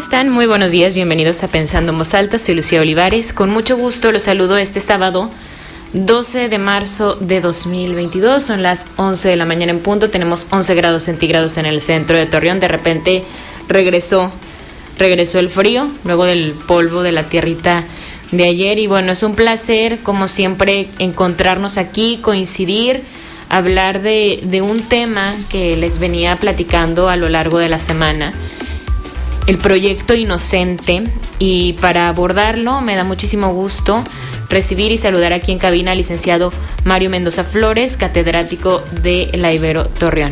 están? Muy buenos días, bienvenidos a Pensando en Voz Alta, soy Lucía Olivares. Con mucho gusto los saludo este sábado 12 de marzo de 2022, son las 11 de la mañana en punto, tenemos 11 grados centígrados en el centro de Torreón, de repente regresó, regresó el frío, luego del polvo de la tierrita de ayer y bueno, es un placer como siempre encontrarnos aquí, coincidir, hablar de, de un tema que les venía platicando a lo largo de la semana el proyecto Inocente y para abordarlo me da muchísimo gusto recibir y saludar aquí en cabina al licenciado Mario Mendoza Flores, catedrático de la Ibero Torreón.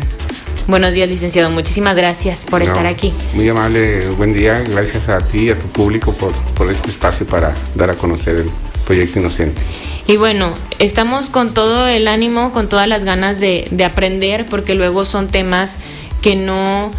Buenos días, licenciado. Muchísimas gracias por estar aquí. Muy amable, buen día. Gracias a ti y a tu público por, por este espacio para dar a conocer el proyecto Inocente. Y bueno, estamos con todo el ánimo, con todas las ganas de, de aprender, porque luego son temas que no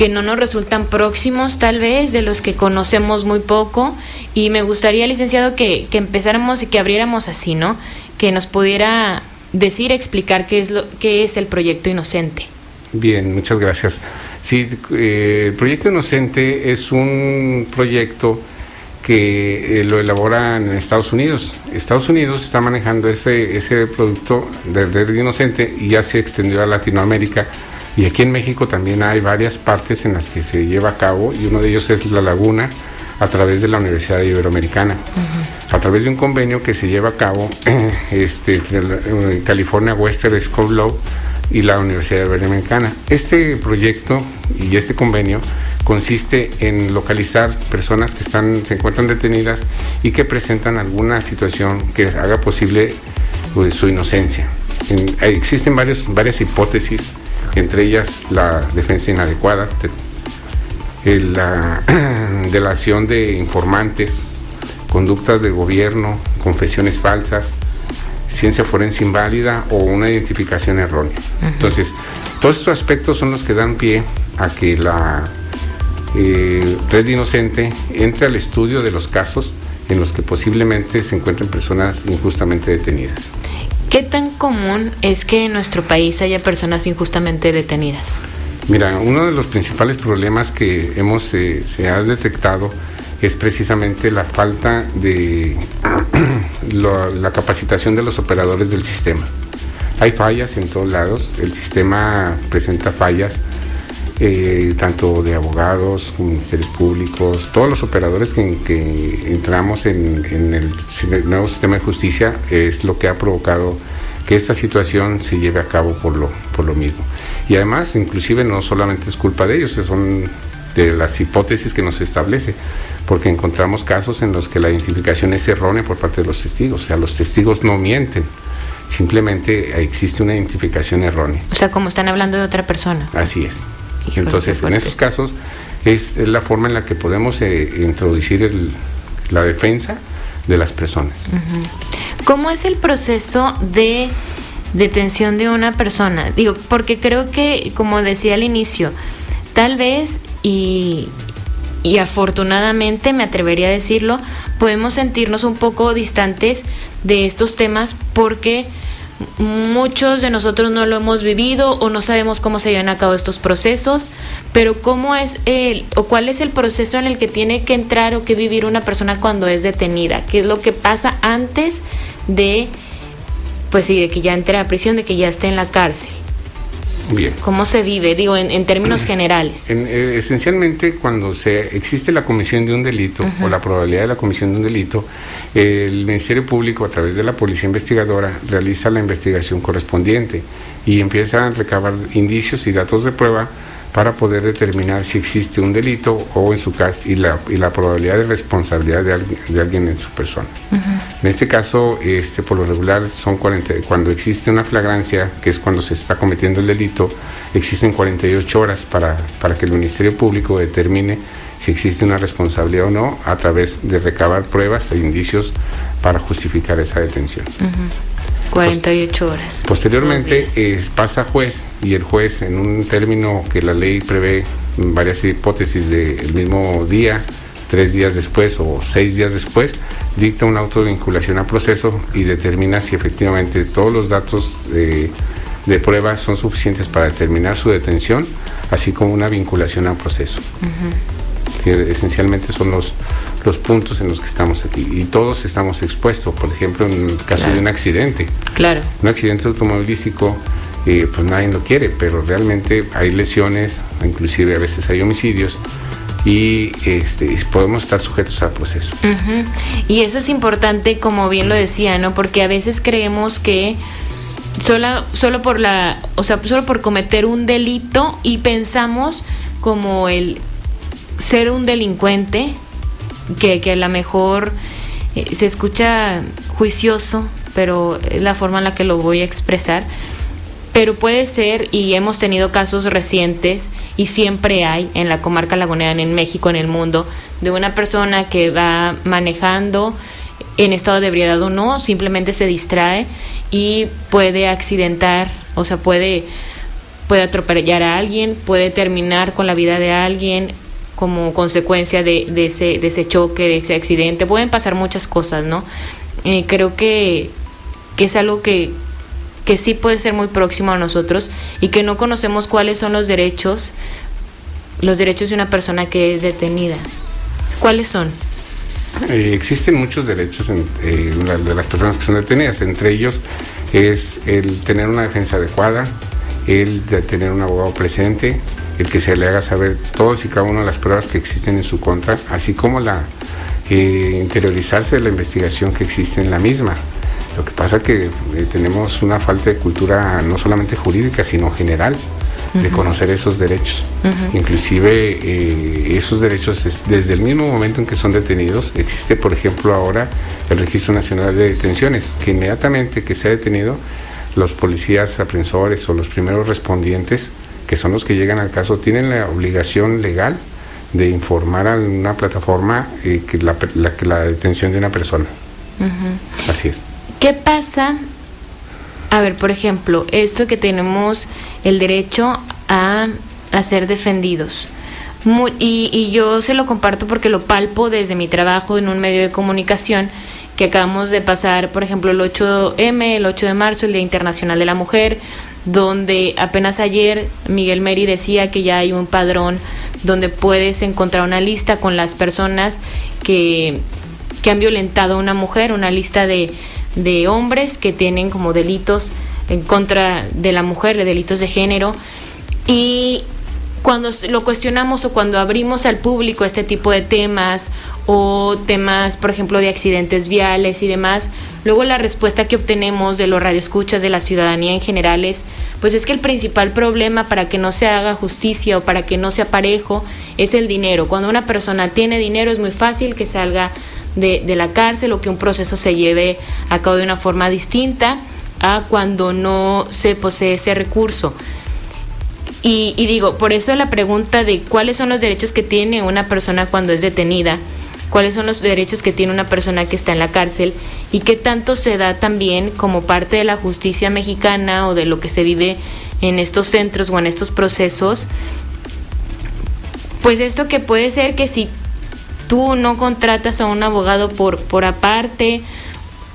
que no nos resultan próximos tal vez, de los que conocemos muy poco. Y me gustaría, licenciado, que, que empezáramos y que abriéramos así, ¿no? Que nos pudiera decir, explicar qué es, lo, qué es el proyecto Inocente. Bien, muchas gracias. Sí, eh, el proyecto Inocente es un proyecto que eh, lo elaboran en Estados Unidos. Estados Unidos está manejando ese, ese producto de red inocente y ya se extendió a Latinoamérica y aquí en México también hay varias partes en las que se lleva a cabo y uno de ellos es La Laguna a través de la Universidad Iberoamericana. A través de un convenio que se lleva a cabo este, en California Western School Law y la Universidad Iberoamericana. Este proyecto y este convenio consiste en localizar personas que están, se encuentran detenidas y que presentan alguna situación que haga posible pues, su inocencia. existen varios, varias hipótesis entre ellas la defensa inadecuada, la delación de informantes, conductas de gobierno, confesiones falsas, ciencia forense inválida o una identificación errónea. Entonces, todos estos aspectos son los que dan pie a que la eh, red inocente entre al estudio de los casos en los que posiblemente se encuentren personas injustamente detenidas. ¿Qué tan común es que en nuestro país haya personas injustamente detenidas? Mira, uno de los principales problemas que hemos eh, se ha detectado es precisamente la falta de la capacitación de los operadores del sistema. Hay fallas en todos lados, el sistema presenta fallas eh, tanto de abogados, ministerios públicos, todos los operadores que, entramos en, el, nuevo sistema de justicia es lo que ha provocado que esta situación se lleve a cabo por lo, por lo mismo. Y además, inclusive no solamente es culpa de ellos, son de las hipótesis que nos establece, porque encontramos casos en los que la identificación es errónea por parte de los testigos, o sea, los testigos no mienten, simplemente existe una identificación errónea. O sea, como están hablando de otra persona. Así es. Entonces, en esos casos es, la forma en la que podemos eh, introducir la defensa de las personas. ¿Cómo es el proceso de detención de una persona? Digo, porque creo que, como decía al inicio, tal vez y, y afortunadamente, me atrevería a decirlo, podemos sentirnos un poco distantes de estos temas porque muchos de nosotros no lo hemos vivido o no sabemos cómo se llevan a cabo estos procesos, pero cómo es el o cuál es el proceso en el que tiene que entrar o que vivir una persona cuando es detenida, qué es lo que pasa antes de pues sí, de que ya entre a prisión, de que ya esté en la cárcel. Bien. ¿Cómo se vive? Digo, en, términos generales. Eh, esencialmente, cuando se existe la comisión de un delito o la probabilidad de la comisión de un delito, el Ministerio Público, a través de la Policía Investigadora, realiza la investigación correspondiente y empieza a recabar indicios y datos de prueba para poder determinar si existe un delito o en su caso y la, y la probabilidad de responsabilidad de alguien, de alguien en su persona. En este caso, este, por lo regular, son 40, cuando existe una flagrancia, que es cuando se está cometiendo el delito, existen 48 horas para, para que el Ministerio Público determine si existe una responsabilidad o no a través de recabar pruebas e indicios para justificar esa detención. 48 horas. Posteriormente pasa juez y el juez en un término que la ley prevé varias hipótesis del mismo día, tres días después o seis días después, dicta una autovinculación a proceso y determina si efectivamente todos los datos de, prueba son suficientes para determinar su detención, así como una vinculación a proceso. que esencialmente son los, los puntos en los que estamos aquí. Y todos estamos expuestos, por ejemplo, en el caso de un accidente. Claro. Un accidente automovilístico, eh, pues nadie lo quiere, pero realmente hay lesiones, inclusive a veces hay homicidios y este, podemos estar sujetos al proceso. Y eso es importante, como bien lo decía, ¿no? Porque a veces creemos que solo, solo por la, o sea, solo por cometer un delito y pensamos como el ser un delincuente, que, que a lo mejor eh, se escucha juicioso, pero es la forma en la que lo voy a expresar. Pero puede ser, y hemos tenido casos recientes, y siempre hay en la comarca lagunera, en México, en el mundo, de una persona que va manejando en estado de ebriedad o no, simplemente se distrae y puede accidentar, o sea, puede, puede atropellar a alguien, puede terminar con la vida de alguien como consecuencia de, ese, de ese choque, de ese accidente. Pueden pasar muchas cosas, ¿no? Eh, creo que, que es algo que, que sí puede ser muy próximo a nosotros y que no conocemos cuáles son los derechos, los derechos de una persona que es detenida. ¿Cuáles son? Eh, existen muchos derechos eh, de las personas que son detenidas, entre ellos es el tener una defensa adecuada, el tener un abogado presente, el que se le haga saber todas y cada una de las pruebas que existen en su contra, así como la eh, interiorizarse de la investigación que existe en la misma. Lo que pasa es que eh, tenemos una falta de cultura no solamente jurídica, sino general de conocer esos derechos. Inclusive eh, esos derechos desde el mismo momento en que son detenidos, existe por ejemplo ahora el Registro Nacional de Detenciones, que inmediatamente que se ha detenido, los policías aprensores o los primeros respondientes, que son los que llegan al caso, tienen la obligación legal de informar a una plataforma eh, que, la, la, detención de una persona. Así es. ¿Qué pasa? A ver, por ejemplo, esto que tenemos el derecho a, ser defendidos. y, yo se lo comparto porque lo palpo desde mi trabajo en un medio de comunicación que acabamos de pasar, por ejemplo, el 8M, el 8 de marzo, el Día Internacional de la Mujer, donde apenas ayer Miguel Meri decía que ya hay un padrón donde puedes encontrar una lista con las personas que, que han violentado a una mujer, una lista de, de hombres que tienen como delitos en contra de la mujer, de delitos de género. Y cuando lo cuestionamos o cuando abrimos al público este tipo de temas o temas, por ejemplo, de accidentes viales y demás, luego la respuesta que obtenemos de los radioescuchas de la ciudadanía en general es, pues es que el principal problema para que no se haga justicia o para que no sea parejo es el dinero. Cuando una persona tiene dinero es muy fácil que salga de, de la cárcel o que un proceso se lleve a cabo de una forma distinta a cuando no se posee ese recurso. Y, y, digo, por eso la pregunta de cuáles son los derechos que tiene una persona cuando es detenida, cuáles son los derechos que tiene una persona que está en la cárcel y qué tanto se da también como parte de la justicia mexicana o de lo que se vive en estos centros o en estos procesos. Pues esto que puede ser que si tú no contratas a un abogado por, por aparte,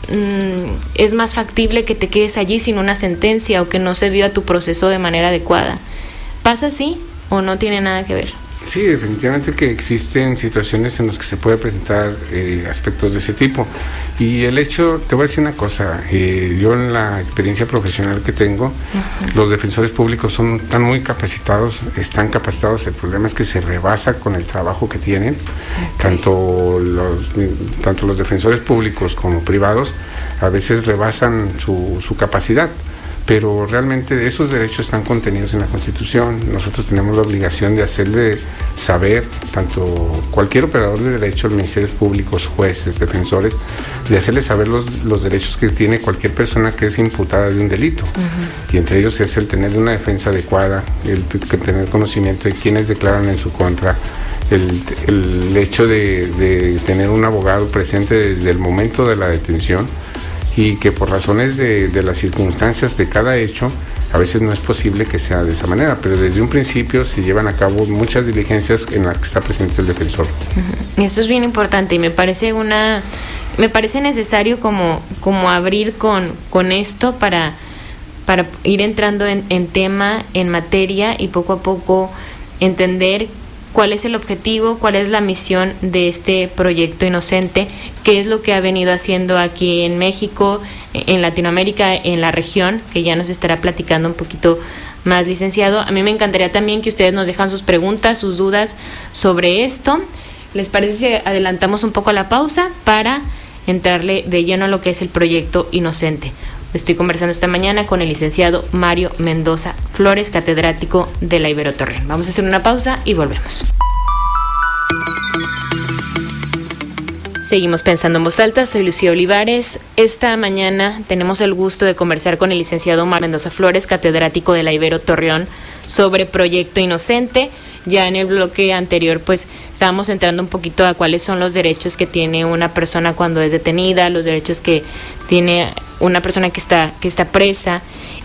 mm, es más factible que te quedes allí sin una sentencia o que no se vio a tu proceso de manera adecuada. ¿Pasa así o no tiene nada que ver? Sí, definitivamente que existen situaciones en las que se puede presentar eh, aspectos de ese tipo. Y el hecho, te voy a decir una cosa, eh, yo en la experiencia profesional que tengo, los defensores públicos son tan muy capacitados, están capacitados, el problema es que se rebasa con el trabajo que tienen, tanto, los, tanto los defensores públicos como privados, a veces rebasan su, su capacidad pero realmente esos derechos están contenidos en la Constitución. Nosotros tenemos la obligación de hacerle saber, tanto cualquier operador de derecho, ministerios públicos, jueces, defensores, de hacerle saber los, los derechos que tiene cualquier persona que es imputada de un delito. Y entre ellos es el tener una defensa adecuada, el, tener conocimiento de quienes declaran en su contra, el, el hecho de, de tener un abogado presente desde el momento de la detención y que por razones de, las circunstancias de cada hecho, a veces no es posible que sea de esa manera, pero desde un principio se llevan a cabo muchas diligencias en las que está presente el defensor. Esto es bien importante y me parece una me parece necesario como, como abrir con, con esto para, para ir entrando en, en tema, en materia y poco a poco entender cuál es el objetivo, cuál es la misión de este proyecto inocente, qué es lo que ha venido haciendo aquí en México, en Latinoamérica, en la región, que ya nos estará platicando un poquito más licenciado. A mí me encantaría también que ustedes nos dejan sus preguntas, sus dudas sobre esto. ¿Les parece si adelantamos un poco la pausa para entrarle de lleno a lo que es el proyecto Inocente? Estoy conversando esta mañana con el licenciado Mario Mendoza Flores, catedrático de la Ibero Torreón. Vamos a hacer una pausa y volvemos. Seguimos pensando en voz alta, soy Lucía Olivares. Esta mañana tenemos el gusto de conversar con el licenciado Mario Mendoza Flores, catedrático de la Ibero Torreón, sobre Proyecto Inocente. Ya en el bloque anterior, pues estábamos entrando un poquito a cuáles son los derechos que tiene una persona cuando es detenida, los derechos que tiene una persona que está, que está presa.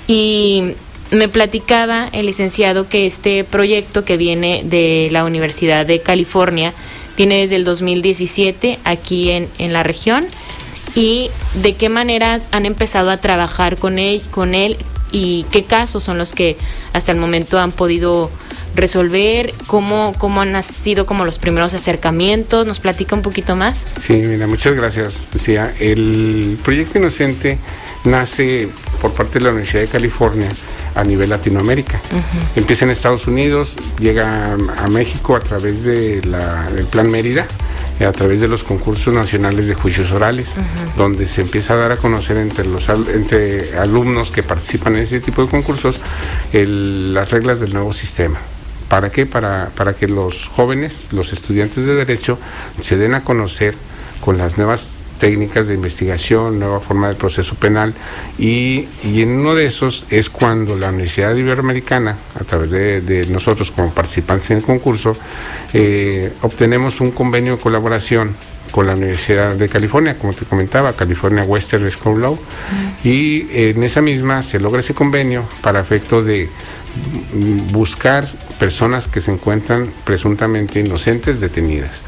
Y me platicaba el licenciado que este proyecto que viene de la Universidad de California tiene desde el 2017 aquí en, en la región y de qué manera han empezado a trabajar con él, con él y qué casos son los que hasta el momento han podido resolver, cómo, cómo han sido como los primeros acercamientos, nos platica un poquito más. Sí, mira, muchas gracias, Lucía. El proyecto Inocente nace por parte de la Universidad de California a nivel Latinoamérica. Empieza en Estados Unidos, llega a México a través de del Plan Mérida, a través de los concursos nacionales de juicios orales, donde se empieza a dar a conocer entre los entre alumnos que participan en ese tipo de concursos las reglas del nuevo sistema. ¿Para qué? Para, para que los jóvenes, los estudiantes de derecho, se den a conocer con las nuevas técnicas de investigación, nueva forma del proceso penal y, en uno de esos es cuando la Universidad Iberoamericana, a través de, nosotros como participantes en el concurso, eh, obtenemos un convenio de colaboración con la Universidad de California, como te comentaba, California Western School Law, y en esa misma se logra ese convenio para efecto de buscar personas que se encuentran presuntamente inocentes detenidas.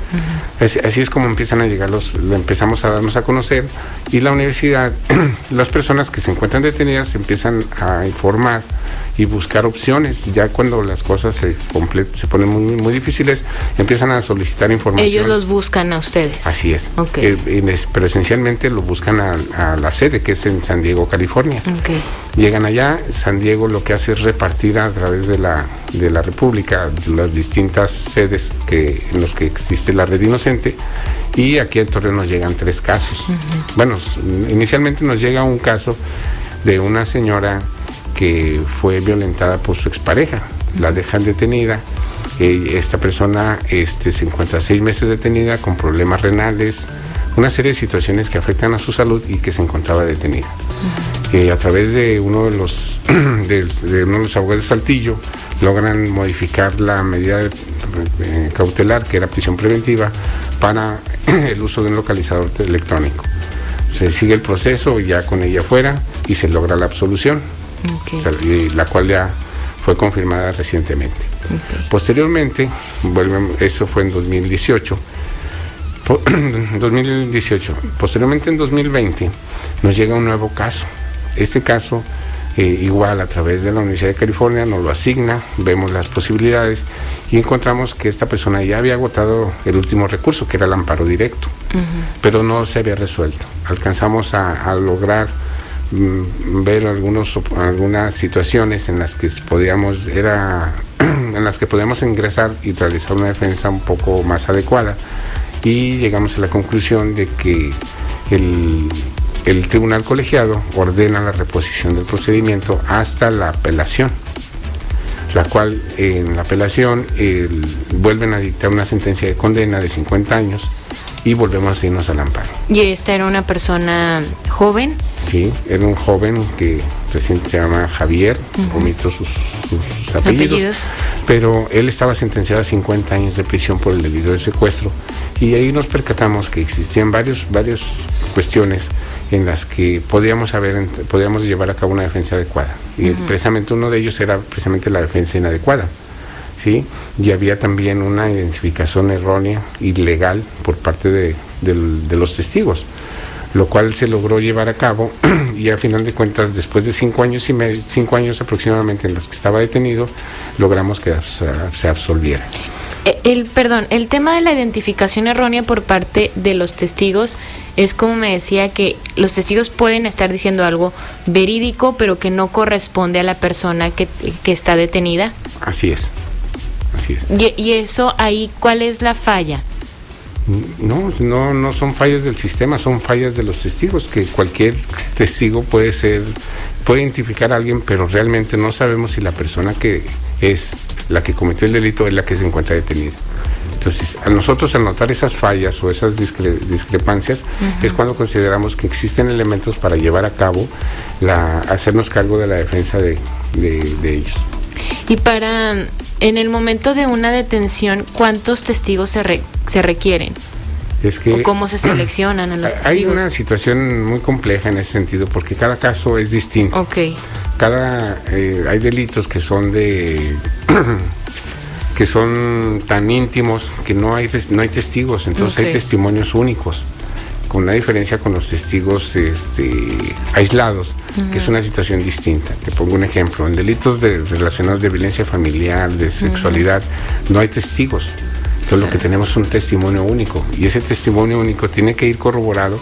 así, es como empiezan a llegar los, empezamos a darnos a conocer y la universidad, las personas que se encuentran detenidas empiezan a informar y buscar opciones. Ya cuando las cosas se, se ponen muy, muy difíciles, empiezan a solicitar información. Ellos los buscan a ustedes. Así es. Eh, pero esencialmente lo buscan a, la sede, que es en San Diego, California. Llegan allá, San Diego lo que hace es repartir a través de la, de la República las distintas sedes que, en los que existe la red inocente y aquí en Torreón nos llegan tres casos. Bueno, inicialmente nos llega un caso de una señora que fue violentada por su expareja. La dejan detenida. Eh, esta persona este, se encuentra seis meses detenida con problemas renales, una serie de situaciones que afectan a su salud y que se encontraba detenida. Eh, a través de uno de los de, uno de los abogados de Saltillo logran modificar la medida eh, cautelar que era prisión preventiva para el uso de un localizador electrónico. Se sigue el proceso ya con ella fuera y se logra la absolución la cual ya fue confirmada recientemente. Posteriormente, eso fue en 2018, 2018, posteriormente en 2020 nos llega un nuevo caso. Este caso, eh, igual a través de la Universidad de California, nos lo asigna, vemos las posibilidades y encontramos que esta persona ya había agotado el último recurso, que era el amparo directo, pero no se había resuelto. Alcanzamos a lograr ver algunos algunas situaciones en las que podíamos era en las que podíamos ingresar y realizar una defensa un poco más adecuada. Y llegamos a la conclusión de que el, el tribunal colegiado ordena la reposición del procedimiento hasta la apelación la cual en la apelación vuelven a dictar una sentencia de condena de 50 años y volvemos a irnos al amparo. ¿Y esta era una persona joven? Sí, era un joven que recién se llama Javier, omito sus, apellidos, pero él estaba sentenciado a 50 años de prisión por el debido de secuestro y ahí nos percatamos que existían varios, varias cuestiones en las que podíamos haber, podíamos llevar a cabo una defensa adecuada y precisamente uno de ellos era precisamente la defensa inadecuada. ¿Sí? y había también una identificación errónea, ilegal, por parte de, los testigos, lo cual se logró llevar a cabo y a final de cuentas, después de cinco años y cinco años aproximadamente en los que estaba detenido, logramos que se absolviera. Eh, el, perdón, el tema de la identificación errónea por parte de los testigos es como me decía que los testigos pueden estar diciendo algo verídico pero que no corresponde a la persona que, que está detenida. Así es, así es. Y, y, eso ahí, ¿cuál es la falla? No, no, no son fallas del sistema, son fallas de los testigos, que cualquier testigo puede ser, puede identificar a alguien, pero realmente no sabemos si la persona que es la que cometió el delito es la que se encuentra detenida. Entonces, a nosotros al notar esas fallas o esas discre discrepancias uh -huh. es cuando consideramos que existen elementos para llevar a cabo, la, hacernos cargo de la defensa de, de, de ellos. Y para, en el momento de una detención, ¿cuántos testigos se, re, se requieren? Es que, ¿O cómo se seleccionan a los testigos? Hay una situación muy compleja en ese sentido porque cada caso es distinto. Okay. Cada, eh, hay delitos que son de que son tan íntimos que no hay no hay testigos, entonces okay. hay testimonios únicos con una diferencia con los testigos este, aislados, uh -huh. que es una situación distinta. Te pongo un ejemplo, en delitos de, relacionados de violencia familiar, de sexualidad, uh -huh. no hay testigos. Entonces lo que tenemos es un testimonio único y ese testimonio único tiene que ir corroborado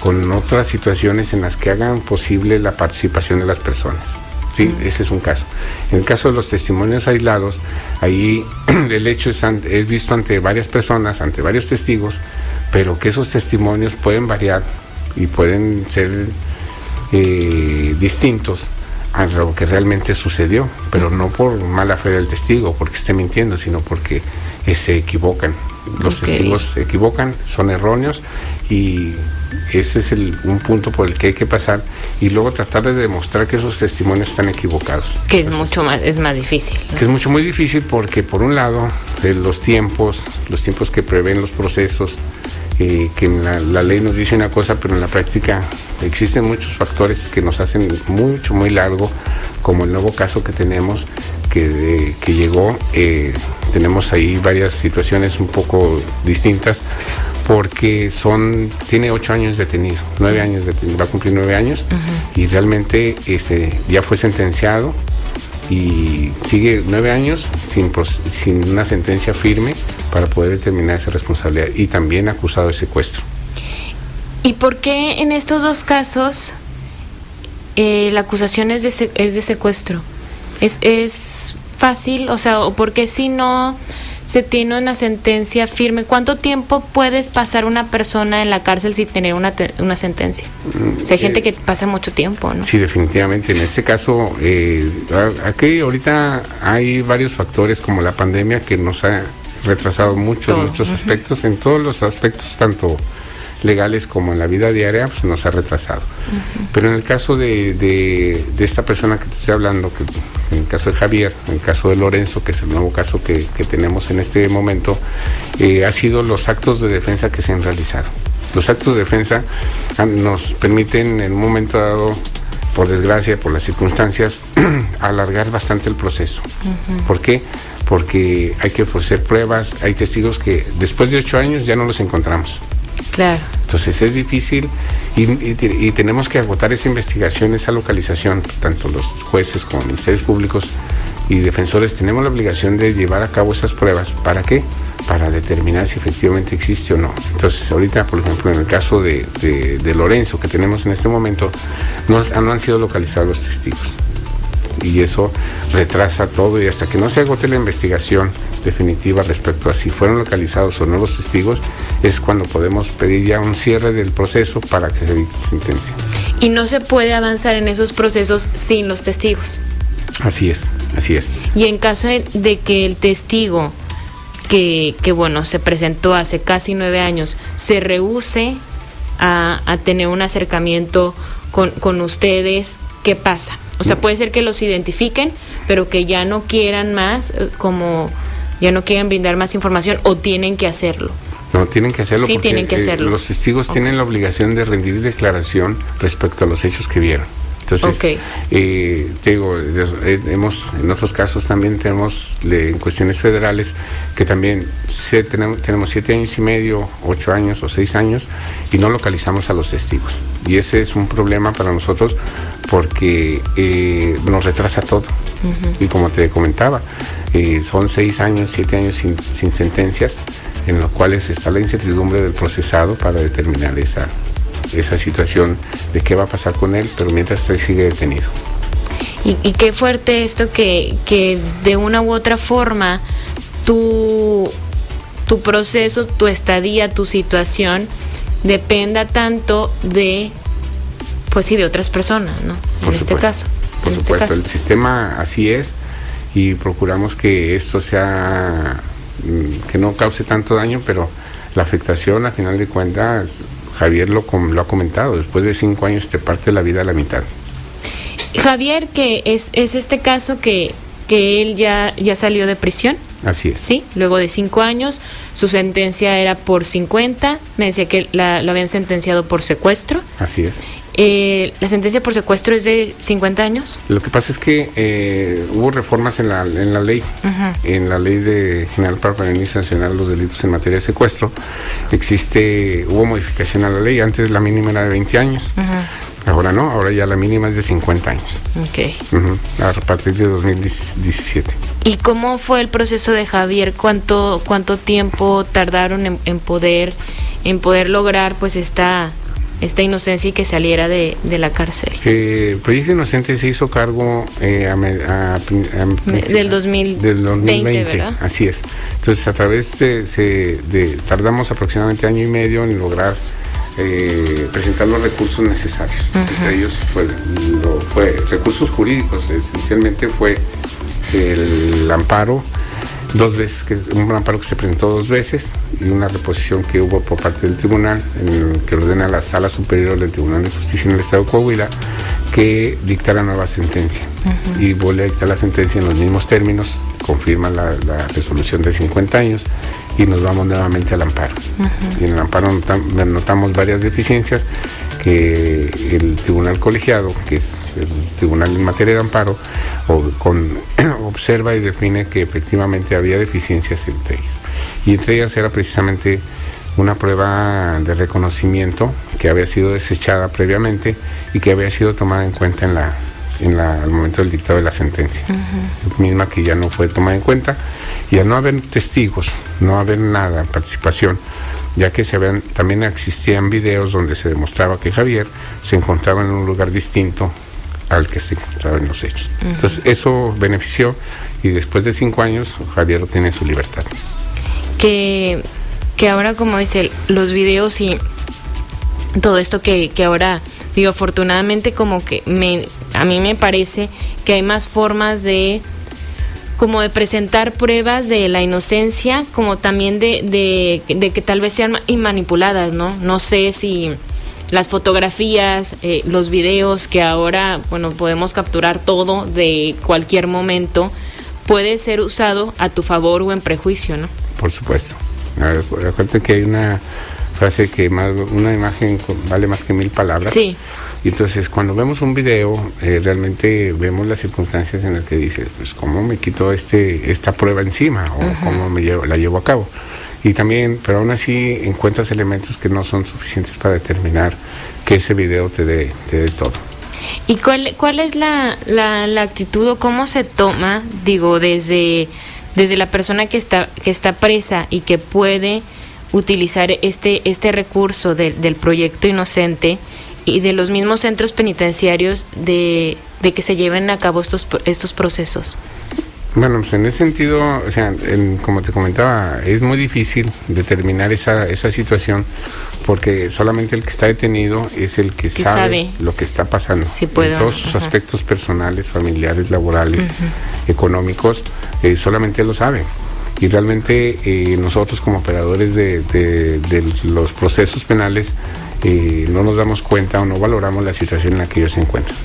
con otras situaciones en las que hagan posible la participación de las personas. Sí, ese es un caso. En el caso de los testimonios aislados, ahí el hecho es, es visto ante varias personas, ante varios testigos, pero que esos testimonios pueden variar y pueden ser eh, distintos a lo que realmente sucedió, pero no por mala fe del testigo, porque esté mintiendo, sino porque eh, se equivocan. Los okay. testigos se equivocan, son erróneos y ese es el, un punto por el que hay que pasar y luego tratar de demostrar que esos testimonios están equivocados. Que es Entonces, mucho más, es más difícil. ¿no? Que es mucho muy difícil porque por un lado eh, los tiempos, los tiempos que prevén los procesos, eh, que la, la, ley nos dice una cosa, pero en la práctica existen muchos factores que nos hacen mucho, muy largo, como el nuevo caso que tenemos, que, de, que llegó, eh, tenemos ahí varias situaciones un poco distintas, porque son, tiene ocho años detenido, nueve años detenido, va a cumplir nueve años, uh -huh. y realmente este, ya fue sentenciado, y sigue nueve años sin, sin una sentencia firme para poder determinar esa responsabilidad y también acusado de secuestro. ¿Y por qué en estos dos casos eh, la acusación es de, es de secuestro? ¿Es, ¿Es fácil? O sea, ¿o por qué si no se tiene una sentencia firme, ¿cuánto tiempo puedes pasar una persona en la cárcel sin tener una, una sentencia? O sea, hay gente eh, que pasa mucho tiempo, ¿no? Sí, definitivamente. En este caso, eh, aquí ahorita hay varios factores como la pandemia que nos ha retrasado mucho en muchos uh -huh. aspectos, en todos los aspectos, tanto legales como en la vida diaria, pues nos ha retrasado. Uh -huh. Pero en el caso de, de, de, esta persona que te estoy hablando, que en el caso de Javier, en el caso de Lorenzo, que es el nuevo caso que, que tenemos en este momento, eh, ha sido los actos de defensa que se han realizado. Los actos de defensa nos permiten en un momento dado por desgracia, por las circunstancias, alargar bastante el proceso. Uh -huh. ¿Por qué? Porque hay que ofrecer pruebas, hay testigos que después de ocho años ya no los encontramos. Claro. Entonces es difícil y, tenemos que agotar esa investigación, esa localización, tanto los jueces como ministerios públicos y defensores tenemos la obligación de llevar a cabo esas pruebas. ¿Para qué? Para determinar si efectivamente existe o no. Entonces ahorita, por ejemplo, en el caso de, Lorenzo que tenemos en este momento, no han sido localizados los testigos y eso retrasa todo y hasta que no se agote la investigación definitiva respecto a si fueron localizados o no los testigos, es cuando podemos pedir ya un cierre del proceso para que se evite sentencia. Y no se puede avanzar en esos procesos sin los testigos. Así es, así es. Y en caso de que el testigo que, que bueno, se presentó hace casi nueve años, se rehúse a, a tener un acercamiento con, con ustedes, ¿qué pasa? O sea, puede ser que los identifiquen, pero que ya no quieran más, como ya no quieren brindar más información o tienen que hacerlo. No, tienen que hacerlo sí, porque tienen que hacerlo. Eh, los testigos okay. tienen la obligación de rendir declaración respecto a los hechos que vieron. Entonces, okay. eh, te digo, eh, hemos, en otros casos también tenemos en cuestiones federales que también se, tenemos, tenemos siete años y medio, ocho años o seis años y no localizamos a los testigos. Y ese es un problema para nosotros porque eh, nos retrasa todo. Y como te comentaba, eh, son seis años, siete años sin, sin, sentencias, en los cuales está la incertidumbre del procesado para determinar esa, esa situación de qué va a pasar con él, pero mientras él sigue detenido. Y, y qué fuerte esto que, que de una u otra forma tu, tu proceso, tu estadía, tu situación dependa tanto de pues sí de otras personas, ¿no? Por en este supuesto, caso. Por en supuesto, este el sistema así es y procuramos que esto sea mm, que no cause tanto daño, pero la afectación a final de cuentas Javier lo, com- lo ha comentado, después de cinco años te parte la vida a la mitad. Javier, que es, es este caso que, que él ya, ya salió de prisión, Así es. ¿sí? Luego de cinco años, su sentencia era por 50, me decía que la, lo habían sentenciado por secuestro. Así es. Eh, ¿La sentencia por secuestro es de 50 años? Lo que pasa es que eh, hubo reformas en la, en la ley, en la ley de General para prevenir y sancionar los delitos en materia de secuestro. Existe, hubo modificación a la ley, antes la mínima era de 20 años, ahora no, ahora ya la mínima es de 50 años, Ok. Ujú, a partir de 2017. ¿Y cómo fue el proceso de Javier? ¿Cuánto, cuánto tiempo tardaron en, en poder, en poder lograr pues esta, esta inocencia y que saliera de, de la cárcel? Eh, Proyecto Inocente se hizo cargo eh, a, a a Del 2020, del 2020, ¿verdad? así es. Entonces a través de, se- de- tardamos aproximadamente año y medio en lograr eh, presentar los recursos necesarios. Entre ellos fue, lo- fue recursos jurídicos, esencialmente fue el amparo dos veces, que, un amparo que se presentó dos veces y una reposición que hubo por parte del tribunal en el que ordena la Sala Superior del Tribunal de Justicia en el Estado de Coahuila que dictara nueva sentencia. Y vuelve a dictar la sentencia en los mismos términos, confirma la, la resolución de 50 años y nos vamos nuevamente al amparo. Y en el amparo notam- notamos varias deficiencias que el tribunal colegiado, que es el tribunal en materia de amparo, o- con- observa y define que efectivamente había deficiencias entre ellas. Y entre ellas era precisamente una prueba de reconocimiento que había sido desechada previamente y que había sido tomada en cuenta en la, en la, al momento del dictado de la sentencia, misma que ya no fue tomada en cuenta. Y al no haber testigos, no haber nada, participación, ya que se habían, también existían videos donde se demostraba que Javier se encontraba en un lugar distinto al que se encontraba en los hechos. Entonces eso benefició y después de cinco años Javier obtiene su libertad. que, que ahora como dice los videos y todo esto que, que ahora digo afortunadamente como que me a mí me parece que hay más formas de como de presentar pruebas de la inocencia como también de, de, de que tal vez sean manipuladas no no sé si las fotografías eh, los videos que ahora bueno podemos capturar todo de cualquier momento puede ser usado a tu favor o en prejuicio no Por supuesto. Acu- Acuérdate que hay una frase que más, una imagen vale más que mil palabras. Sí. Y entonces cuando vemos un video, eh, realmente vemos las circunstancias en las que dices, pues cómo me quito este, esta prueba encima o cómo me llevo, la llevo a cabo. Y también, pero aún así encuentras elementos que no son suficientes para determinar que ese video te dé, te dé todo. ¿Y cuál, cuál es la, la, la actitud o cómo se toma, digo, desde, desde la persona que está, que está presa y que puede utilizar este, este recurso de- del proyecto inocente y de los mismos centros penitenciarios de, de que se lleven a cabo estos, estos procesos? Bueno, pues en ese sentido, o sea, en- como te comentaba, es muy difícil determinar esa, esa situación porque solamente el que está detenido es el que, Que sabe, sabe lo que está pasando. si puede en o todos sus aspectos personales, familiares, laborales, económicos, eh, solamente lo sabe. Y realmente eh, nosotros como operadores de, de- de los procesos penales eh, no nos damos cuenta o no valoramos la situación en la que ellos se encuentran.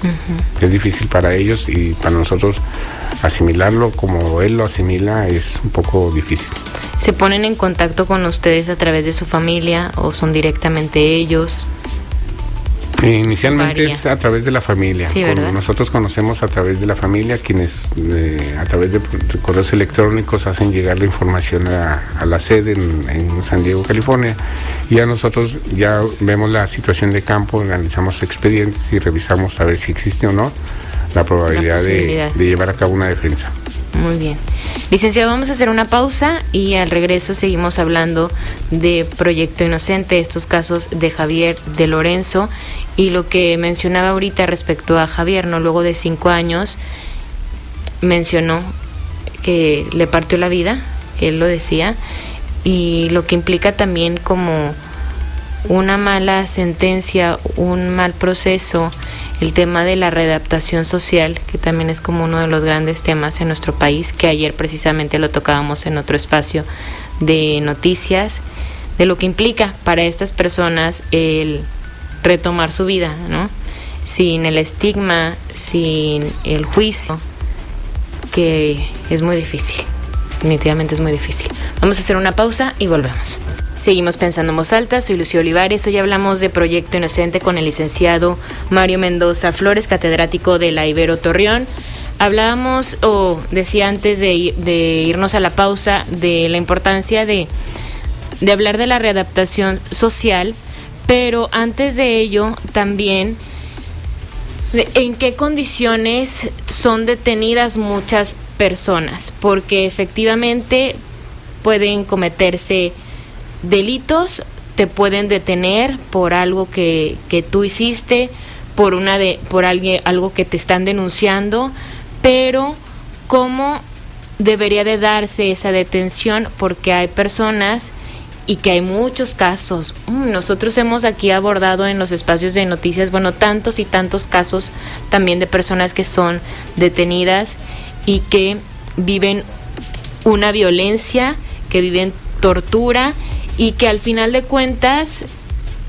Es difícil para ellos y para nosotros asimilarlo como él lo asimila es un poco difícil. ¿Se ponen en contacto con ustedes a través de su familia o son directamente ellos? Inicialmente es a través de la familia. nosotros conocemos a través de la familia quienes eh, a través de, correos electrónicos hacen llegar la información a, la sede en, San Diego, California. Y a nosotros ya vemos la situación de campo, analizamos expedientes y revisamos a ver si existe o no la probabilidad de llevar a cabo una defensa. Muy bien. Licenciado, vamos a hacer una pausa y al regreso seguimos hablando de Proyecto Inocente, estos casos de Javier de Lorenzo y lo que mencionaba ahorita respecto a Javier, ¿no? Luego de cinco años mencionó que le partió la vida, que él lo decía, y lo que implica también como una mala sentencia, un mal proceso el tema de la readaptación social, que también es como uno de los grandes temas en nuestro país, que ayer precisamente lo tocábamos en otro espacio de noticias, de lo que implica para estas personas el retomar su vida, ¿no? Sin el estigma, sin el juicio, que es muy difícil, definitivamente es muy difícil. Vamos a hacer una pausa y volvemos. Seguimos pensando en voz alta, soy Lucio Olivares. Hoy hablamos de Proyecto Inocente con el licenciado Mario Mendoza Flores, catedrático de la Ibero Torreón. Hablábamos, o decía antes de, irnos a la pausa, de la importancia de, de hablar de la readaptación social, pero antes de ello también en qué condiciones son detenidas muchas personas, porque efectivamente pueden cometerse delitos te pueden detener por algo que, que tú hiciste, por una de, por alguien, algo que te están denunciando, pero cómo debería de darse esa detención porque hay personas y que hay muchos casos. Mm, nosotros hemos aquí abordado en los espacios de noticias, bueno, tantos y tantos casos también de personas que son detenidas y que viven una violencia, que viven tortura y que al final de cuentas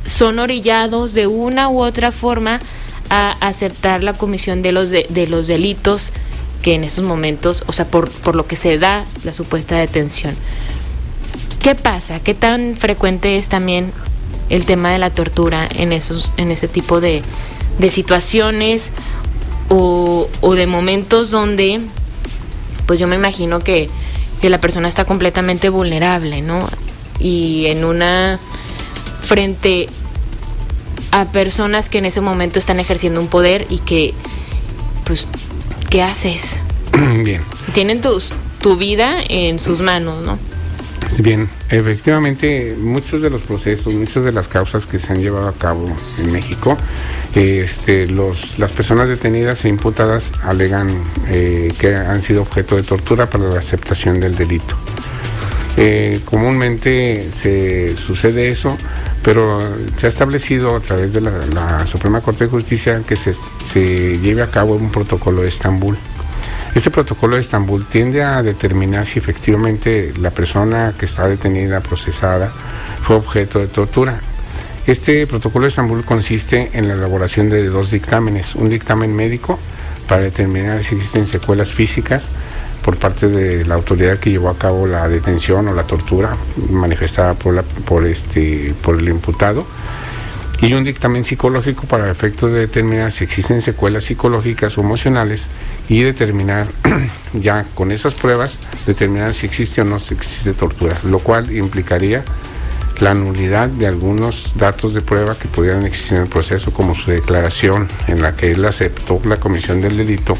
son orillados de una u otra forma a aceptar la comisión de los, de, los delitos que en esos momentos, o sea, por, por lo que se da la supuesta detención. ¿Qué pasa? ¿Qué tan frecuente es también el tema de la tortura en, esos, en ese tipo de, de situaciones o, o, de momentos donde, pues yo me imagino que, que la persona está completamente vulnerable, ¿no? y en una frente a personas que en ese momento están ejerciendo un poder y que pues ¿qué haces? Bien. Tienen tus, tu vida en sus manos, ¿no? Bien, efectivamente, muchos de los procesos, muchas de las causas que se han llevado a cabo en México, este, los, las personas detenidas e imputadas alegan eh, que han sido objeto de tortura para la aceptación del delito. Eh, comúnmente se sucede eso, pero se ha establecido a través de la, Suprema Corte de Justicia que se, lleve a cabo un protocolo de Estambul. Este protocolo de Estambul tiende a determinar si efectivamente la persona que está detenida, procesada, fue objeto de tortura. Este protocolo de Estambul consiste en la elaboración de dos dictámenes, un dictamen médico para determinar si existen secuelas físicas por parte de la autoridad que llevó a cabo la detención o la tortura manifestada por, la, por, este, por el imputado y un dictamen psicológico para efectos de determinar si existen secuelas psicológicas o emocionales y determinar ya con esas pruebas determinar si existe o no existe tortura, lo cual implicaría la nulidad de algunos datos de prueba que pudieran existir en el proceso, como su declaración en la que él aceptó la comisión del delito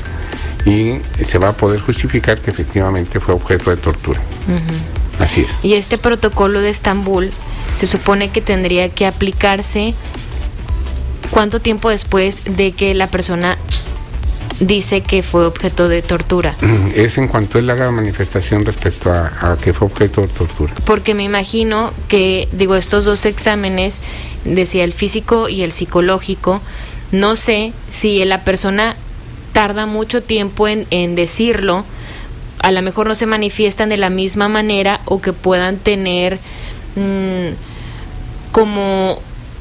y se va a poder justificar que efectivamente fue objeto de tortura. Así es. Y este protocolo de Estambul se supone que tendría que aplicarse cuánto tiempo después de que la persona dice que fue objeto de tortura. Es en cuanto él haga manifestación respecto a, que fue objeto de tortura. Porque me imagino que, digo, estos dos exámenes, decía el físico y el psicológico, no sé si la persona tarda mucho tiempo en, en decirlo, a lo mejor no se manifiestan de la misma manera o que puedan tener mm, como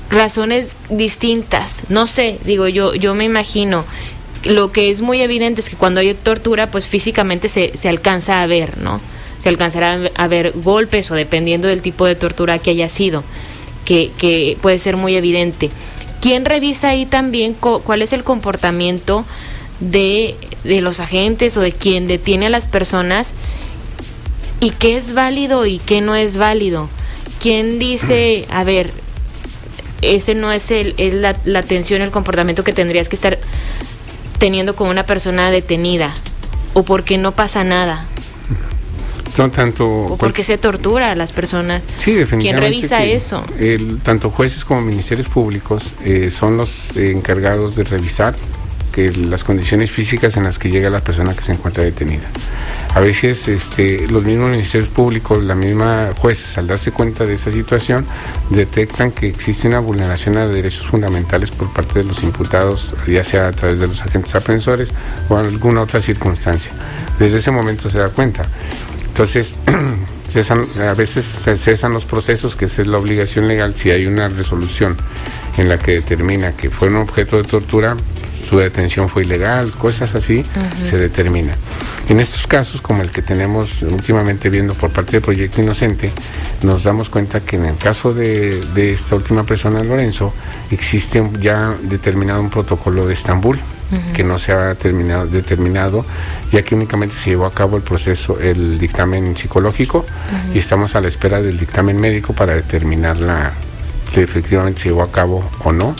razones distintas. No sé, digo yo, yo me imagino. Lo que es muy evidente es que cuando hay tortura, pues físicamente se, se alcanza a ver, ¿no? Se alcanzará a ver golpes o dependiendo del tipo de tortura que haya sido, que, que puede ser muy evidente ¿quién revisa ahí también cuál es el comportamiento de, de los agentes o de quien detiene a las personas y qué es válido y qué no es válido? ¿Quién dice, a ver, ese no es, el, es la, la atención, el comportamiento que tendrías que estar teniendo con una persona detenida? ¿O porque no pasa nada? No tanto. ¿O porque se tortura a las personas? Sí, definitivamente. ¿Quién revisa eso? El, tanto jueces como ministerios públicos eh, son los encargados de revisar que las condiciones físicas en las que llega la persona que se encuentra detenida. A veces este, los mismos ministerios públicos, la misma jueces, al darse cuenta de esa situación, detectan que existe una vulneración a derechos fundamentales por parte de los imputados, ya sea a través de los agentes aprensores o alguna otra circunstancia. Desde ese momento se da cuenta. Entonces, a veces se cesan los procesos, que esa es la obligación legal, si hay una resolución en la que determina que fue un objeto de tortura, su detención fue ilegal, cosas así, se determina. En estos casos, como el que tenemos últimamente viendo por parte del Proyecto Inocente, nos damos cuenta que en el caso de, esta última persona, Lorenzo, existe ya determinado un protocolo de Estambul que no se ha terminado, determinado, ya que únicamente se llevó a cabo el proceso, el dictamen psicológico, y estamos a la espera del dictamen médico para determinar la, que efectivamente se llevó a cabo o no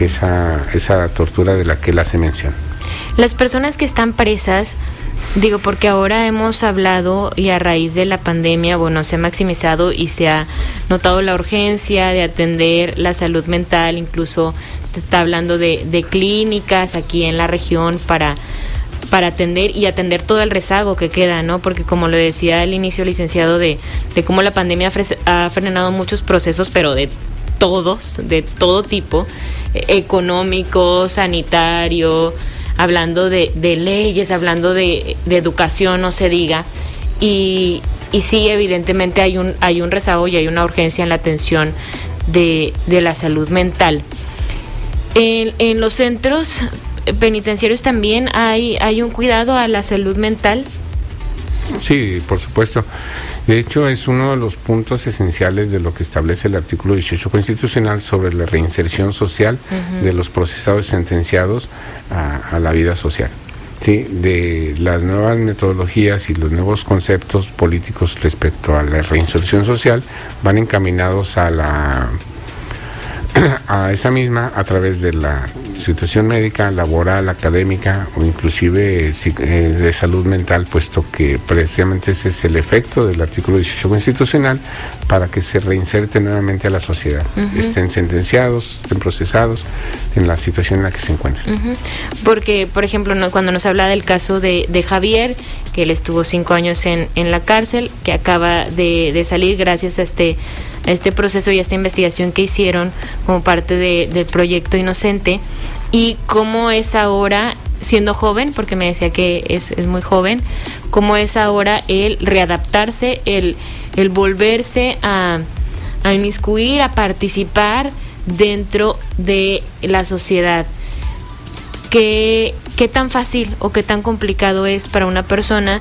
esa, esa tortura de la que él hace mención. Las personas que están presas, digo, porque ahora hemos hablado y a raíz de la pandemia, bueno, se ha maximizado y se ha notado la urgencia de atender la salud mental, incluso se está hablando de, de clínicas aquí en la región para para atender y atender todo el rezago que queda, ¿no? Porque como lo decía al inicio, licenciado, de, de cómo la pandemia ha frenado muchos procesos, pero de todos, de todo tipo, eh, económico, sanitario, hablando de, leyes, hablando de, educación, no se diga. Y, y sí, evidentemente hay un, hay un rezago y hay una urgencia en la atención de, la salud mental. En, en, los centros penitenciarios también hay, hay un cuidado a la salud mental. Sí, por supuesto. De hecho, es uno de los puntos esenciales de lo que establece el artículo 18 constitucional sobre la reinserción social de los procesados sentenciados a, la vida social. ¿sí? De las nuevas metodologías y los nuevos conceptos políticos respecto a la reinserción social van encaminados a la a esa misma a través de la situación médica, laboral, académica o inclusive eh, de salud mental, puesto que precisamente ese es el efecto del artículo 18 constitucional para que se reinserte nuevamente a la sociedad, estén sentenciados, estén procesados en la situación en la que se encuentran. Porque, por ejemplo, cuando nos habla del caso de, Javier, que él estuvo cinco años en, en la cárcel, que acaba de, de salir gracias a este este proceso y esta investigación que hicieron como parte del proyecto Inocente y cómo es ahora, siendo joven, porque me decía que es, muy joven, cómo es ahora el readaptarse, el, el volverse a, a inmiscuir, a participar dentro de la sociedad. ¿Qué, ¿Qué tan fácil o qué tan complicado es para una persona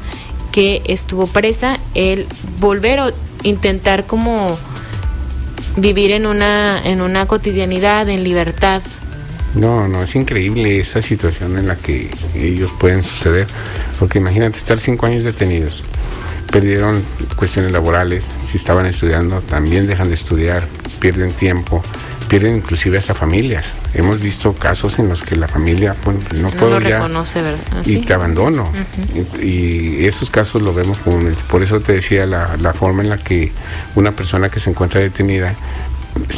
que estuvo presa el volver o intentar como vivir en una, en una cotidianidad, en libertad. No, no, es increíble esa situación en la que ellos pueden suceder, porque imagínate estar cinco años detenidos, perdieron cuestiones laborales, si estaban estudiando también dejan de estudiar, pierden tiempo, pierden inclusive hasta familias. Hemos visto casos en los que la familia no, puedo ya reconoce, ¿verdad? y te abandono. y, esos casos lo vemos comúnmente. Por eso te decía la, la, forma en la que una persona que se encuentra detenida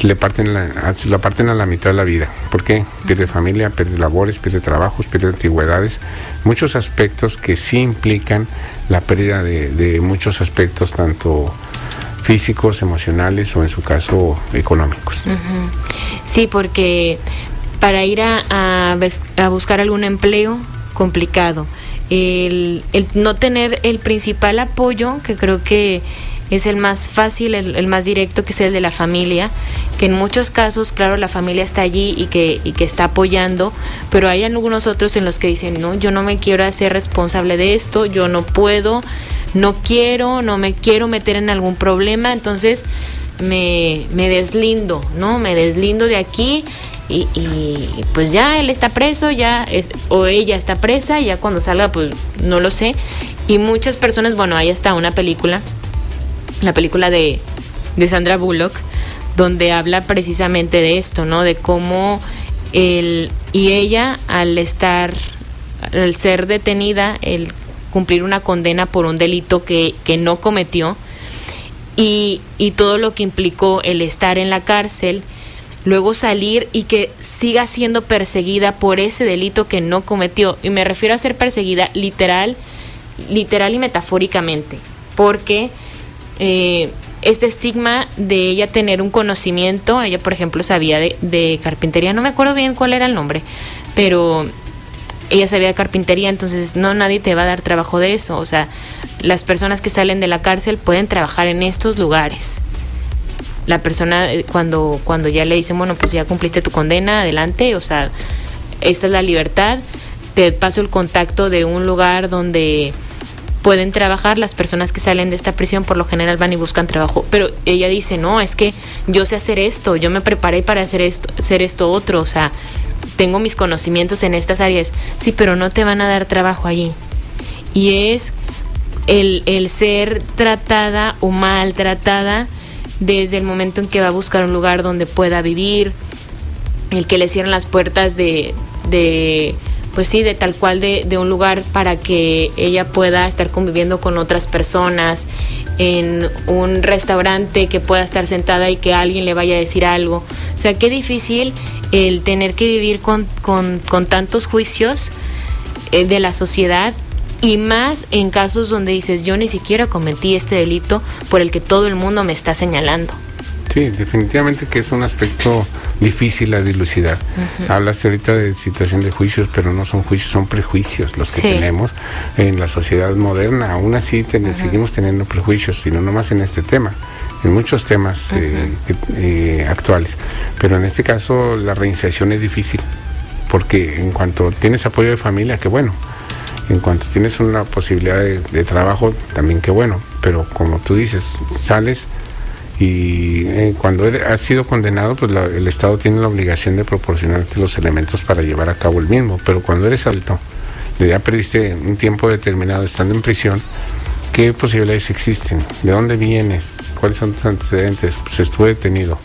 le parten la, la parten a la mitad de la vida. ¿Por qué? Pierde familia, pierde labores, pierde trabajos, pierde antigüedades, muchos aspectos que sí implican la pérdida de, de muchos aspectos, tanto físicos, emocionales o en su caso económicos. Sí, porque para ir a, a, buscar algún empleo complicado, el, el, no tener el principal apoyo, que creo que es el más fácil, el, más directo, que es el de la familia, que en muchos casos, claro, la familia está allí y que, y que está apoyando, pero hay algunos otros en los que dicen, no, yo no me quiero hacer responsable de esto, yo no puedo, no quiero, no me quiero meter en algún problema, entonces me, me deslindo, ¿no? Me deslindo de aquí y, pues ya él está preso, ya es, o ella está presa, ya cuando salga pues no lo sé. Y muchas personas, bueno, ahí está una película, la película de, de Sandra Bullock, donde habla precisamente de esto, ¿no? De cómo él y ella al estar, al ser detenida, el cumplir una condena por un delito que, que no cometió y, y todo lo que implicó el estar en la cárcel, luego salir y que siga siendo perseguida por ese delito que no cometió. Y me refiero a ser perseguida literal, literal y metafóricamente, porque eh, este estigma de ella tener un conocimiento, ella por ejemplo sabía de, de, carpintería, no me acuerdo bien cuál era el nombre, pero ella sabía de carpintería, entonces no nadie te va a dar trabajo de eso, o sea, las personas que salen de la cárcel pueden trabajar en estos lugares. La persona eh, cuando, cuando ya le dicen, bueno, pues ya cumpliste tu condena, adelante, o sea, esta es la libertad, te paso el contacto de un lugar donde pueden trabajar, las personas que salen de esta prisión por lo general van y buscan trabajo, pero ella dice, no, es que yo sé hacer esto, yo me preparé para hacer esto, hacer esto otro, o sea, tengo mis conocimientos en estas áreas, sí, pero no te van a dar trabajo allí. Y es el, el ser tratada o maltratada desde el momento en que va a buscar un lugar donde pueda vivir, el que le cierran las puertas de, de pues sí, de tal cual de, de, un lugar para que ella pueda estar conviviendo con otras personas, en un restaurante que pueda estar sentada y que alguien le vaya a decir algo. O sea, qué difícil el tener que vivir con, con, con tantos juicios eh, de la sociedad y más en casos donde dices yo ni siquiera cometí este delito por el que todo el mundo me está señalando. Sí, definitivamente que es un aspecto difícil a dilucidar. Uh -huh. Hablas ahorita de situación de juicios, pero no son juicios, son prejuicios los que sí. tenemos en la sociedad moderna. Aún así ten, uh -huh. seguimos teniendo prejuicios, sino no más en este tema, en muchos temas uh -huh. eh, eh, actuales. Pero en este caso la reinserción es difícil, porque en cuanto tienes apoyo de familia, que bueno, en cuanto tienes una posibilidad de, de, trabajo, también qué bueno, pero como tú dices, sales y eh, cuando has sido condenado, pues la, el Estado tiene la obligación de proporcionarte los elementos para llevar a cabo el mismo, pero cuando eres alto, ya perdiste un tiempo determinado estando en prisión, ¿qué posibilidades existen? ¿De dónde vienes? ¿Cuáles son tus antecedentes? Pues estuve detenido.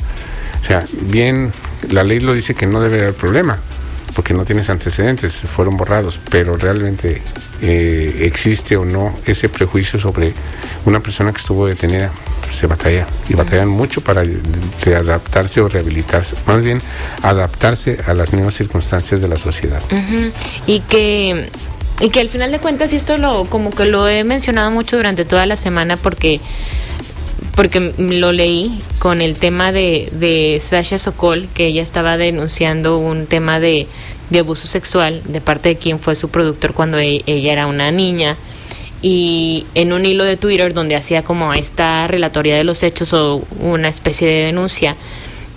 O sea, bien, la ley lo dice que no debe haber problema, porque no tienes antecedentes, fueron borrados, pero realmente eh, existe o no ese prejuicio sobre una persona que estuvo detenida, se batalla y batallan mucho para readaptarse o rehabilitarse, más bien adaptarse a las nuevas circunstancias de la sociedad. Uh -huh. Y que y que al final de cuentas y esto lo como que lo he mencionado mucho durante toda la semana porque porque lo leí con el tema de, de Sasha Sokol, que ella estaba denunciando un tema de, abuso sexual de parte de quien fue su productor cuando ella, ella era una niña. Y en un hilo de Twitter donde hacía como esta relatoría de los hechos o una especie de denuncia,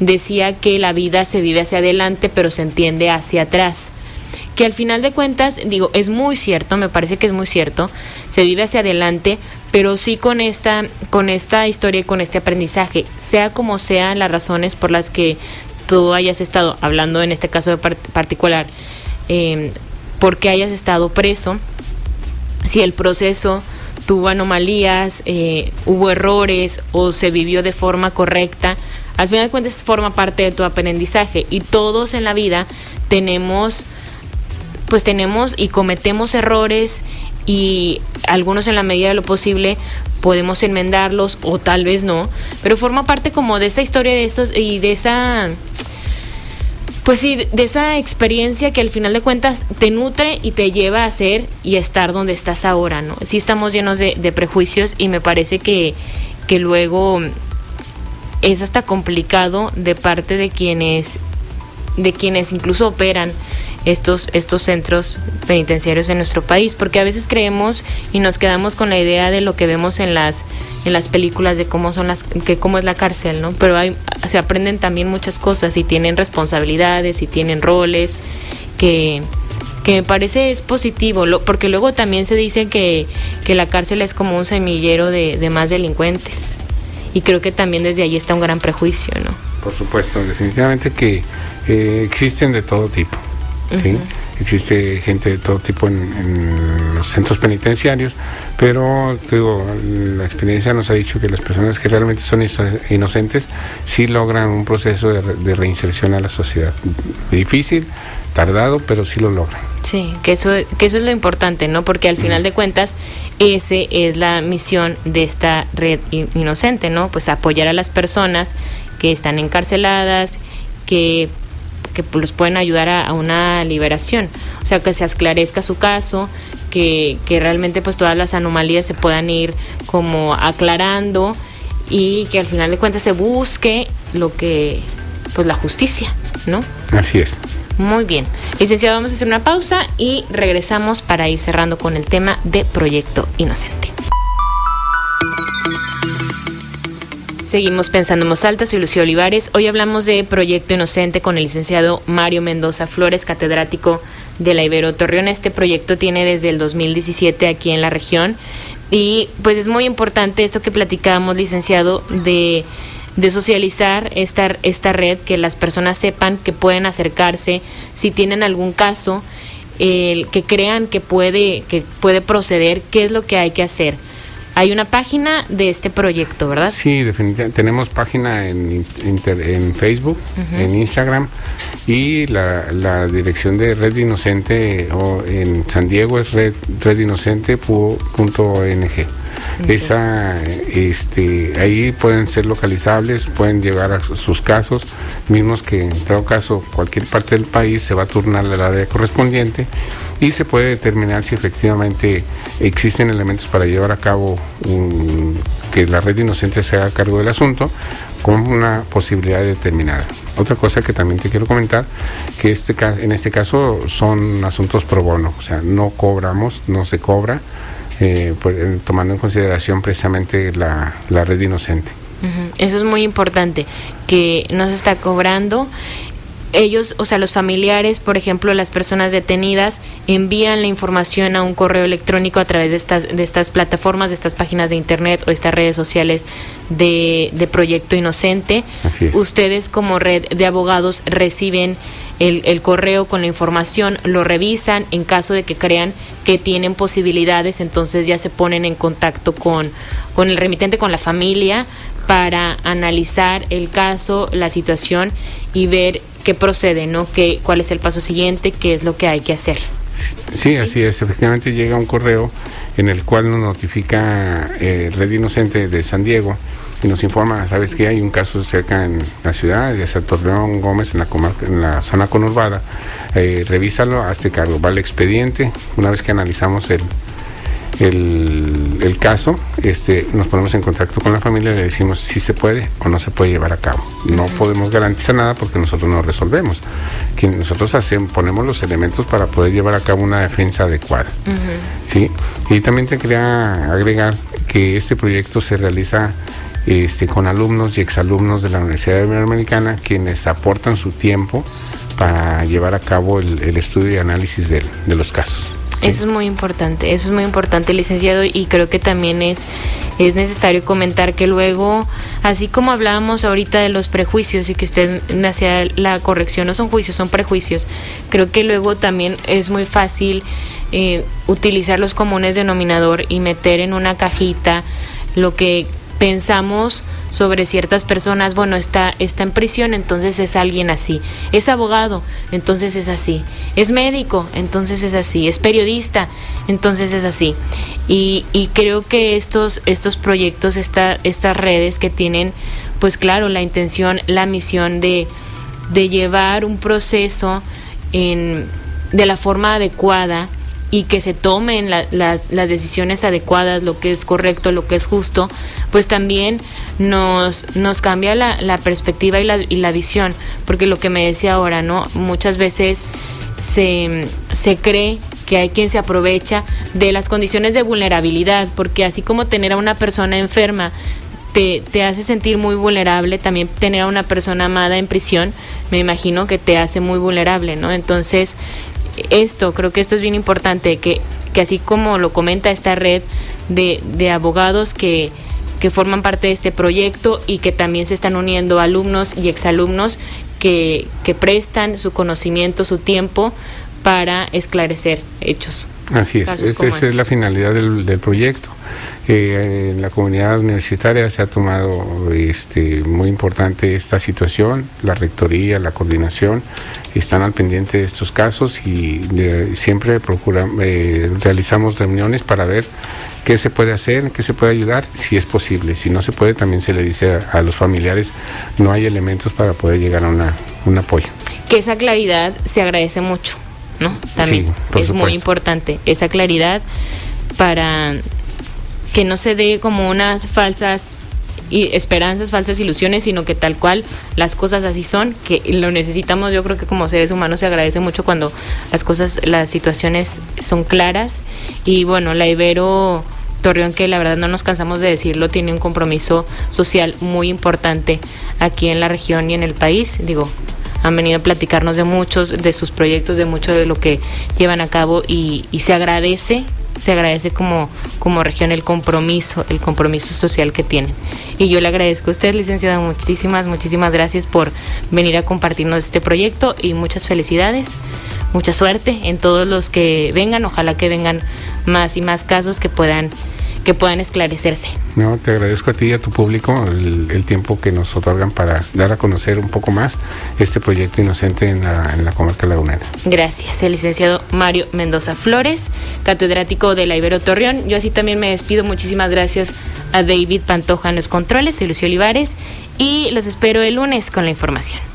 decía que la vida se vive hacia adelante pero se entiende hacia atrás que al final de cuentas, digo, es muy cierto, me parece que es muy cierto, se vive hacia adelante, pero sí con esta, con esta historia y con este aprendizaje, sea como sean las razones por las que tú hayas estado hablando en este caso de part particular, eh, porque hayas estado preso, si el proceso tuvo anomalías, eh, hubo errores o se vivió de forma correcta, al final de cuentas forma parte de tu aprendizaje. Y todos en la vida tenemos pues tenemos y cometemos errores y algunos en la medida de lo posible podemos enmendarlos o tal vez no, pero forma parte como de esa historia de estos y de esa pues sí, de esa experiencia que al final de cuentas te nutre y te lleva a ser y estar donde estás ahora, ¿no? Sí estamos llenos de, de prejuicios y me parece que, que luego es hasta complicado de parte de quienes de quienes incluso operan estos, estos centros penitenciarios en nuestro país, porque a veces creemos y nos quedamos con la idea de lo que vemos en las, en las películas de cómo son las, que cómo es la cárcel, ¿no? Pero hay, se aprenden también muchas cosas y tienen responsabilidades y tienen roles que, que me parece es positivo, lo, porque luego también se dice que, que la cárcel es como un semillero de, más delincuentes y creo que también desde ahí está un gran prejuicio, ¿no? Por supuesto, definitivamente que eh, existen de todo tipo. ¿Sí? existe gente de todo tipo en, los centros penitenciarios, pero digo, la experiencia nos ha dicho que las personas que realmente son inocentes sí logran un proceso de, reinserción a la sociedad. Difícil, tardado, pero sí lo logran. Sí, que eso, que eso es lo importante, ¿no? Porque al final de cuentas, ese es la misión de esta red inocente, ¿no? Pues apoyar a las personas que están encarceladas, que que los pueden ayudar a, una liberación. O sea, que se esclarezca su caso, que, que realmente pues todas las anomalías se puedan ir como aclarando y que al final de cuentas se busque lo que, pues la justicia, ¿no? Así es. Muy bien. Licenciado, vamos a hacer una pausa y regresamos para ir cerrando con el tema de Proyecto Inocente. Seguimos pensando en voz alta, soy Lucía Olivares. Hoy hablamos de Proyecto Inocente con el licenciado Mario Mendoza Flores, catedrático de la Ibero Torreón. Este proyecto tiene desde el 2017 aquí en la región y pues es muy importante esto que platicábamos, licenciado, de, socializar esta, esta red, que las personas sepan que pueden acercarse si tienen algún caso, el que crean que puede, que puede proceder, qué es lo que hay que hacer hay una página de este proyecto, ¿verdad? Sí, definitivamente. Tenemos página en, en Facebook, en Instagram y la, la, dirección de Red Inocente o en San Diego es red, redinocente.ong. Esa, este, ahí pueden ser localizables, pueden llevar a sus casos, mismos que en todo caso cualquier parte del país se va a turnar la área correspondiente y se puede determinar si efectivamente existen elementos para llevar a cabo que la red inocente se haga cargo del asunto con una posibilidad determinada. Otra cosa que también te quiero comentar, que este, en este caso son asuntos pro bono, o sea, no cobramos, no se cobra, eh, pues, eh, tomando en consideración precisamente la, red inocente. Eso es muy importante, que no se está cobrando ellos, o sea, los familiares, por ejemplo, las personas detenidas, envían la información a un correo electrónico a través de estas, de estas plataformas, de estas páginas de internet o estas redes sociales de, de Proyecto Inocente. Ustedes como red de abogados reciben el, el, correo con la información, lo revisan, en caso de que crean que tienen posibilidades, entonces ya se ponen en contacto con, con el remitente, con la familia, para analizar el caso, la situación y ver qué procede, ¿no? ¿Qué, ¿Cuál es el paso siguiente? ¿Qué es lo que hay que hacer? Sí, así es. Efectivamente llega un correo en el cual nos notifica eh, Red Inocente de San Diego y nos informa, sabes que hay un caso cerca en la ciudad, sea Torreón Gómez, en la, en la zona conurbada. Eh, revísalo, hazte cargo. Va el expediente. Una vez que analizamos el, el, caso, este, nos ponemos en contacto con la familia y le decimos si se puede o no se puede llevar a cabo. No podemos garantizar nada porque nosotros no resolvemos. Que nosotros hacemos, ponemos los elementos para poder llevar a cabo una defensa adecuada. ¿sí? Y también te quería agregar que este proyecto se realiza este, con alumnos y exalumnos de la Universidad Iberoamericana quienes aportan su tiempo para llevar a cabo el, estudio y análisis de los casos. Eso es muy importante, eso es muy importante, licenciado, y creo que también es, es necesario comentar que luego, así como hablábamos ahorita de los prejuicios y que usted hacía la corrección, no son juicios, son prejuicios, creo que luego también es muy fácil eh, utilizar los comunes denominador y meter en una cajita lo que pensamos sobre ciertas personas, bueno, está, está en prisión, entonces es alguien así, es abogado, entonces es así, es médico, entonces es así, es periodista, entonces es así. Y, creo que estos, estos proyectos, esta, estas redes que tienen, pues claro, la intención, la misión de, de llevar un proceso en, de la forma adecuada, y que se tomen las, decisiones adecuadas, lo que es correcto, lo que es justo, pues también nos, nos cambia la, la perspectiva y la, y la visión, porque lo que me decía ahora, ¿no? Muchas veces se, se cree que hay quien se aprovecha de las condiciones de vulnerabilidad, porque así como tener a una persona enferma te, te, hace sentir muy vulnerable, también tener a una persona amada en prisión, me imagino que te hace muy vulnerable, ¿no? Entonces, esto, creo que esto es bien importante, que, que así como lo comenta esta red de, de abogados que, que forman parte de este proyecto y que también se están uniendo alumnos y exalumnos que, que prestan su conocimiento, su tiempo para esclarecer hechos. Así es, esa es la finalidad del, del proyecto. Eh, en la comunidad universitaria se ha tomado este, muy importante esta situación, la rectoría, la coordinación, están al pendiente de estos casos y eh, siempre eh, realizamos reuniones para ver qué se puede hacer, qué se puede ayudar, si es posible. Si no se puede, también se le dice a, los familiares, no hay elementos para poder llegar a una, un apoyo. Que esa claridad se agradece mucho, ¿no? También es muy importante, esa claridad para que no se dé como unas falsas esperanzas, falsas ilusiones, sino que tal cual las cosas así son, que lo necesitamos, yo creo que como seres humanos se agradece mucho cuando las cosas, las situaciones son claras. Y bueno, la Ibero Torreón, que la verdad no nos cansamos de decirlo, tiene un compromiso social muy importante aquí en la región y en el país, digo, han venido a platicarnos de muchos de sus proyectos, de mucho de lo que llevan a cabo y, y se agradece se agradece como, como región el compromiso, el compromiso social que tienen. Y yo le agradezco a usted, licenciada, muchísimas, muchísimas gracias por venir a compartirnos este proyecto y muchas felicidades, mucha suerte en todos los que vengan, ojalá que vengan más y más casos que puedan que puedan esclarecerse. No, te agradezco a ti y a tu público el, tiempo que nos otorgan para dar a conocer un poco más este proyecto inocente en la, en la comarca lagunera. Gracias, el licenciado Mario Mendoza Flores, catedrático de la Ibero Torreón. Yo así también me despido. Muchísimas gracias a David Pantoja en los controles, soy Lucio Olivares y los espero el lunes con la información.